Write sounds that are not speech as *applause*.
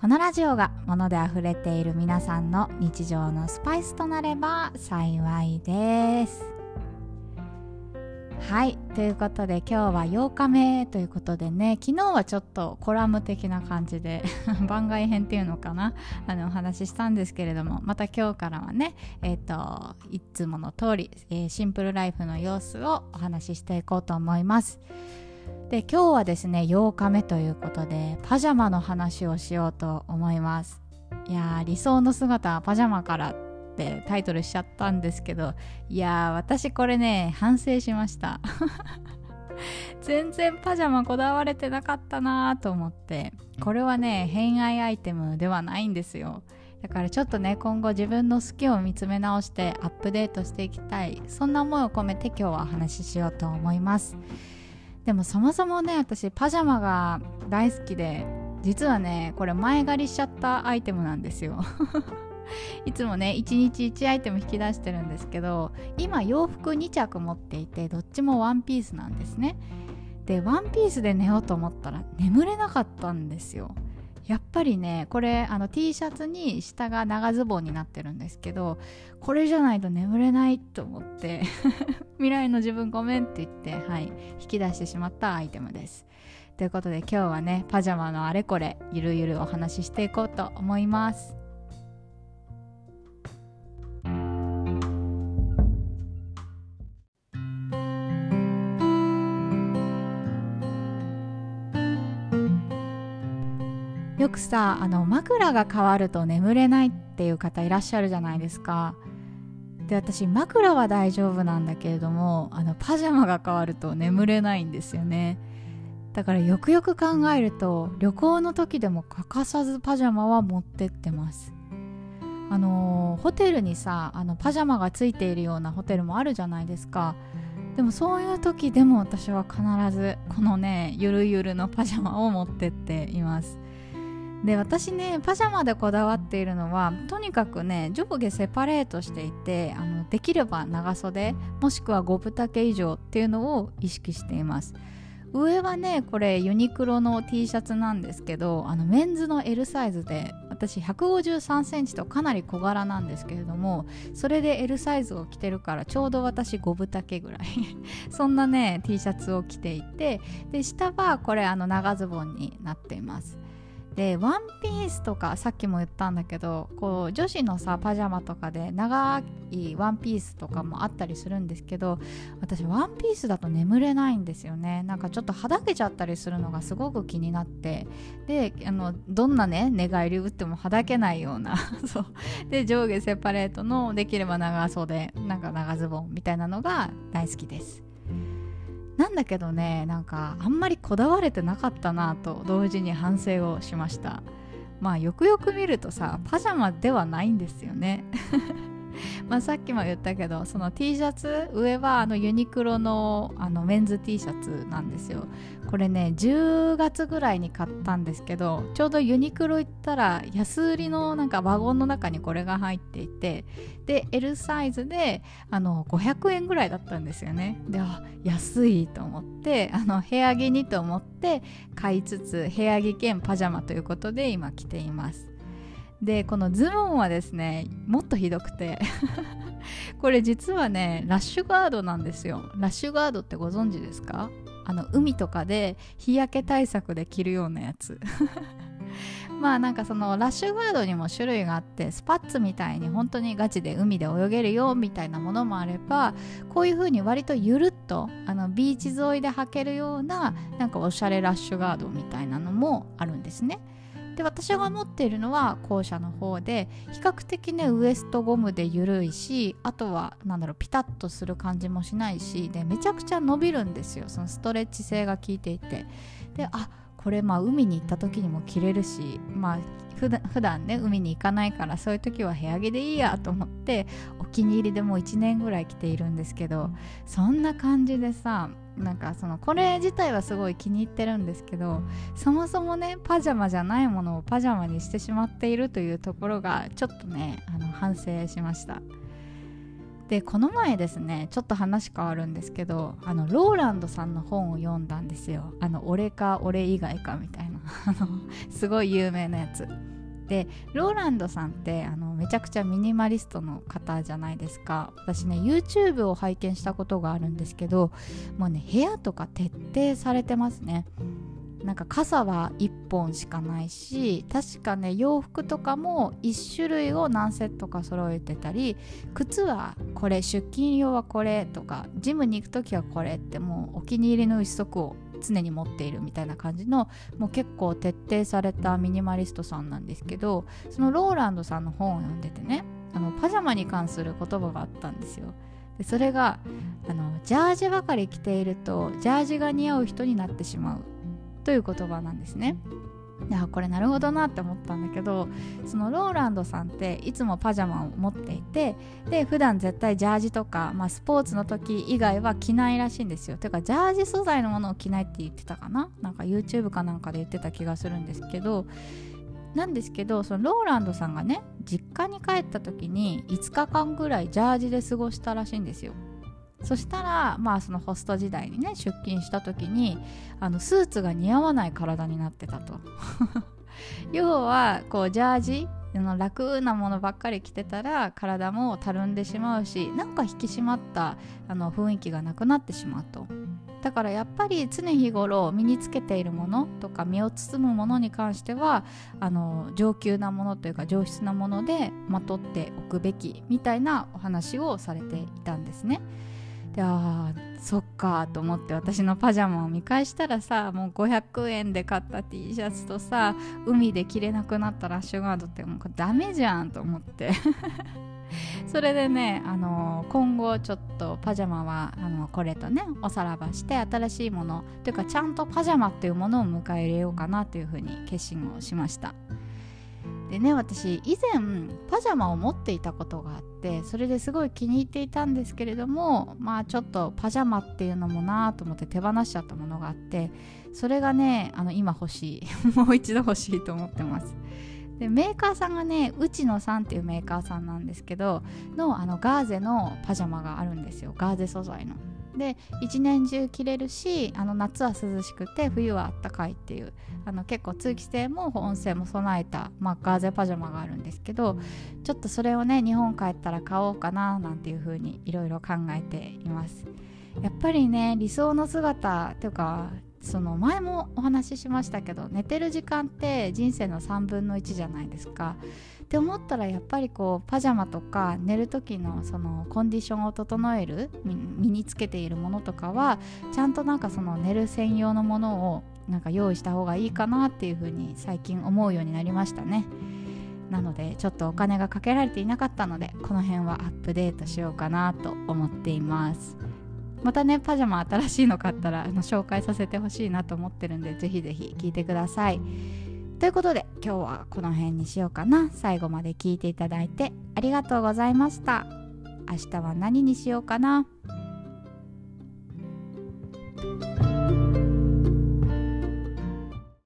このラジオが物で溢れている皆さんの日常のスパイスとなれば幸いです。はいということで今日は8日目ということでね昨日はちょっとコラム的な感じで *laughs* 番外編っていうのかな？あのお話ししたんですけれどもまた今日からはねえっ、ー、といつもの通り、えー、シンプルライフの様子をお話ししていこうと思います。で今日はですね8日目ということでパジャマの話をしようと思います。いやー理想の姿はパジャマからってタイトルしちゃったんですけどいやー私これね反省しました。*laughs* 全然パジャマこだわれてなかったなと思ってこれはね偏愛アイテムではないんですよ。だからちょっとね今後自分の好きを見つめ直してアップデートしていきたい。そんな思いを込めて今日はお話ししようと思います。でもそもそもね私パジャマが大好きで実はねこれ前借りしちゃったアイテムなんですよ。*laughs* いつもね1日1アイテム引き出してるんですけど今洋服2着持っていてどっちもワンピースなんですね。でワンピースで寝ようと思ったら眠れなかったんですよ。やっぱりねこれあの T シャツに下が長ズボンになってるんですけどこれじゃないと眠れないと思って *laughs* 未来の自分ごめんって言ってはい引き出してしまったアイテムです。ということで今日はねパジャマのあれこれゆるゆるお話ししていこうと思います。よくさあの枕が変わると眠れないっていう方いらっしゃるじゃないですか。で私枕は大丈夫なんだけれどもあのパジャマが変わると眠れないんですよね。だからよくよく考えると旅行の時でも欠かさずパジャマは持ってってます。あのホテルにさあのパジャマがついているようなホテルもあるじゃないですか。でもそういう時でも私は必ずこのねゆるゆるのパジャマを持ってっています。で私ねパジャマでこだわっているのはとにかくね上下セパレートしていてあのできれば長袖もしくは5分丈以上っていうのを意識しています。上はねこれユニクロの T シャツなんですけどあのメンズの L サイズで私1 5 3センチとかなり小柄なんですけれどもそれで L サイズを着てるからちょうど私5分丈ぐらい。*laughs* そんなね T シャツを着ていてで下はこれあの長ズボンになっています。でワンピースとかさっきも言ったんだけどこう女子のさパジャマとかで長いワンピースとかもあったりするんですけど私ワンピースだと眠れないんですよね。なんかちょっとはだけちゃったりするのがすごく気になって。であのどんなね寝返り打ってもはだけないような。*laughs* そう。で上下セパレートのできれば長袖なんか長ズボンみたいなのが大好きです。なんだけどねなんかあんまりこだわれてなかったなと同時に反省をしました。まあよくよく見るとさパジャマではないんですよね。まあさっきも言ったけどその T シャツ上はあのユニクロのあのメンズ T シャツなんですよ。これね10月ぐらいに買ったんですけどちょうどユニクロ行ったら安売りのなんかワゴンの中にこれが入っていてで L サイズであの500円ぐらいだったんですよね。であ安いと思ってあの部屋着にと思って買いつつ部屋着兼パジャマということで今着ています。でこのズボンはですねもっとひどくて *laughs* これ実はねラッシュガードなんですよ。ラッシュガードってご存知ですか？あの海とかで日焼け対策で着るようなやつ。*laughs* まあなんかそのラッシュガードにも種類があってスパッツみたいに本当にガチで海で泳げるよみたいなものもあればこういう風に割とゆるっとあのビーチ沿いで履けるようななんかおしゃれラッシュガードみたいなのもあるんですね。で私が持っているのは後者の方で比較的ねウエストゴムで緩いしあとはなんだろうピタッとする感じもしないしでめちゃくちゃ伸びるんですよ。そのストレッチ性が効いていて。であこれまあ海に行った時にも着れるしまあ普段普段ね海に行かないからそういう時は部屋着でいいやと思ってお気に入りでもう1年ぐらい着ているんですけどそんな感じでさなんかそのこれ自体はすごい気に入ってるんですけどそもそもねパジャマじゃないものをパジャマにしてしまっているというところがちょっとねあの反省しました。でこの前ですねちょっと話変わるんですけどあのローランドさんの本を読んだんですよ。あの俺か俺以外かみたいな。すごい有名なやつ。でローランドさんってあのめちゃくちゃミニマリストの方じゃないですか。私ね YouTube を拝見したことがあるんですけどもうね部屋とか徹底されてますね。なんか傘は1本しかないし確かね洋服とかも1種類を何セットか揃えてたり靴はこれ出勤用はこれとかジムに行く時はこれってもうお気に入りの一足を常に持っているみたいな感じのもう結構徹底されたミニマリストさんなんですけどそのローランドさんの本を読んでてねあのパジャマに関する言葉があったんですよ。でそれがあのジャージばかり着ているとジャージが似合う人になってしまうという言葉なんですね。いやこれなるほどなって思ったんだけどそのローランドさんっていつもパジャマを持っていてで普段絶対ジャージとか、まあ、スポーツの時以外は着ないらしいんですよ。てかジャージ素材のものを着ないって言ってたかな？なんか YouTube かなんかで言ってた気がするんですけど。なんですけどそのローランドさんがね実家に帰った時に5日間ぐらいジャージで過ごしたらしいんですよ。そしたらまあそのホスト時代にね出勤した時にあのスーツが似合わない体になってたと *laughs* 要はこうジャージの楽なものばっかり着てたら体もたるんでしまうしなんか引き締まったあの雰囲気がなくなってしまうとだからやっぱり常日頃身につけているものとか身を包むものに関してはあの上級なものというか上質なものでまとっておくべきみたいなお話をされていたんですね。であそっかと思って私のパジャマを見返したらさもう500円で買った T シャツとさ海で着れなくなったラッシュガードってもうダメじゃんと思って。*laughs* それでね、あの今後ちょっとパジャマはあのこれとねおさらばして新しいものというかちゃんとパジャマっていうものを迎え入れようかなというふうに決心をしました。でね私以前パジャマを持っていたことがあってそれですごい気に入っていたんですけれどもまあちょっとパジャマっていうのもなと思って手放しちゃったものがあってそれがねあの今欲しい。*laughs* もう一度欲しいと思ってます。でメーカーさんがねうちのさんっていうメーカーさんなんですけどのあのガーゼのパジャマがあるんですよ。ガーゼ素材の。で一年中着れるしあの夏は涼しくて冬はあったかいっていうあの結構通気性も保温性も備えた、まあ、ガーゼパジャマがあるんですけどちょっとそれをね日本帰ったら買おうかななんていう風にいろいろ考えています。やっぱりね理想の姿というかその前もお話ししましたけど寝てる時間って人生の3分の1じゃないですか。って思ったらやっぱりこうパジャマとか寝る時のそのコンディションを整える身につけているものとかはちゃんとなんかその寝る専用のものをなんか用意した方がいいかなっていうふうに最近思うようになりましたね。なのでちょっとお金がかけられていなかったのでこの辺はアップデートしようかなと思っています。またねパジャマ新しいの買ったらあの紹介させてほしいなと思ってるんでぜひぜひ聞いてください。ということで今日はこの辺にしようかな。最後まで聞いていただいてありがとうございました。明日は何にしようかな。